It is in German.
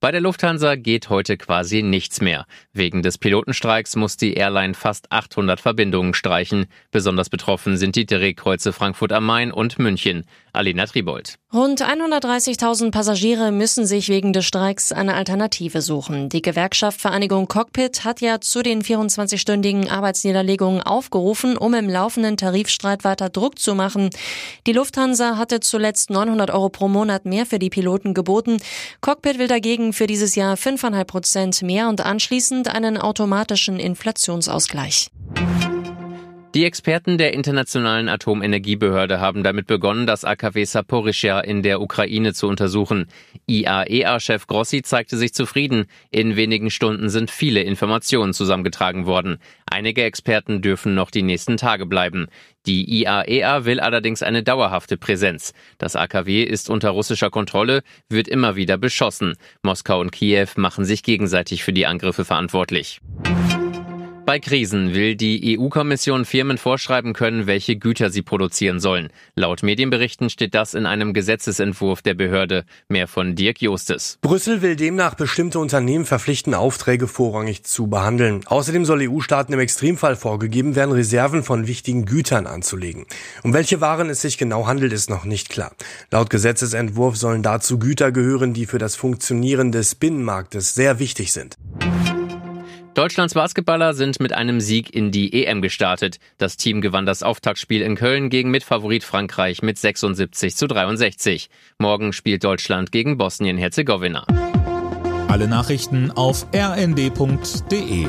Bei der Lufthansa geht heute quasi nichts mehr. Wegen des Pilotenstreiks muss die Airline fast 800 Verbindungen streichen. Besonders betroffen sind die Drehkreuze Frankfurt am Main und München. Alena Tribold. Rund 130.000 Passagiere müssen sich wegen des Streiks eine Alternative suchen. Die Gewerkschaft Vereinigung Cockpit hat ja zu den 24-stündigen Arbeitsniederlegungen aufgerufen, um im laufenden Tarifstreit weiter Druck zu machen. Die Lufthansa hatte zuletzt 900 Euro pro Monat mehr für die Piloten geboten. Cockpit will dagegen für dieses Jahr 5,5 Prozent mehr und anschließend einen automatischen Inflationsausgleich. Die Experten der Internationalen Atomenergiebehörde haben damit begonnen, das AKW Saporischja in der Ukraine zu untersuchen. IAEA-Chef Grossi zeigte sich zufrieden. In wenigen Stunden sind viele Informationen zusammengetragen worden. Einige Experten dürfen noch die nächsten Tage bleiben. Die IAEA will allerdings eine dauerhafte Präsenz. Das AKW ist unter russischer Kontrolle, wird immer wieder beschossen. Moskau und Kiew machen sich gegenseitig für die Angriffe verantwortlich. Bei Krisen will die EU-Kommission Firmen vorschreiben können, welche Güter sie produzieren sollen. Laut Medienberichten steht das in einem Gesetzesentwurf der Behörde. Mehr von Dirk Justes. Brüssel will demnach bestimmte Unternehmen verpflichten, Aufträge vorrangig zu behandeln. Außerdem soll EU-Staaten im Extremfall vorgegeben werden, Reserven von wichtigen Gütern anzulegen. Um welche Waren es sich genau handelt, ist noch nicht klar. Laut Gesetzesentwurf sollen dazu Güter gehören, die für das Funktionieren des Binnenmarktes sehr wichtig sind. Deutschlands Basketballer sind mit einem Sieg in die EM gestartet. Das Team gewann das Auftaktspiel in Köln gegen Mitfavorit Frankreich mit 76 zu 63. Morgen spielt Deutschland gegen Bosnien-Herzegowina. Alle Nachrichten auf rnd.de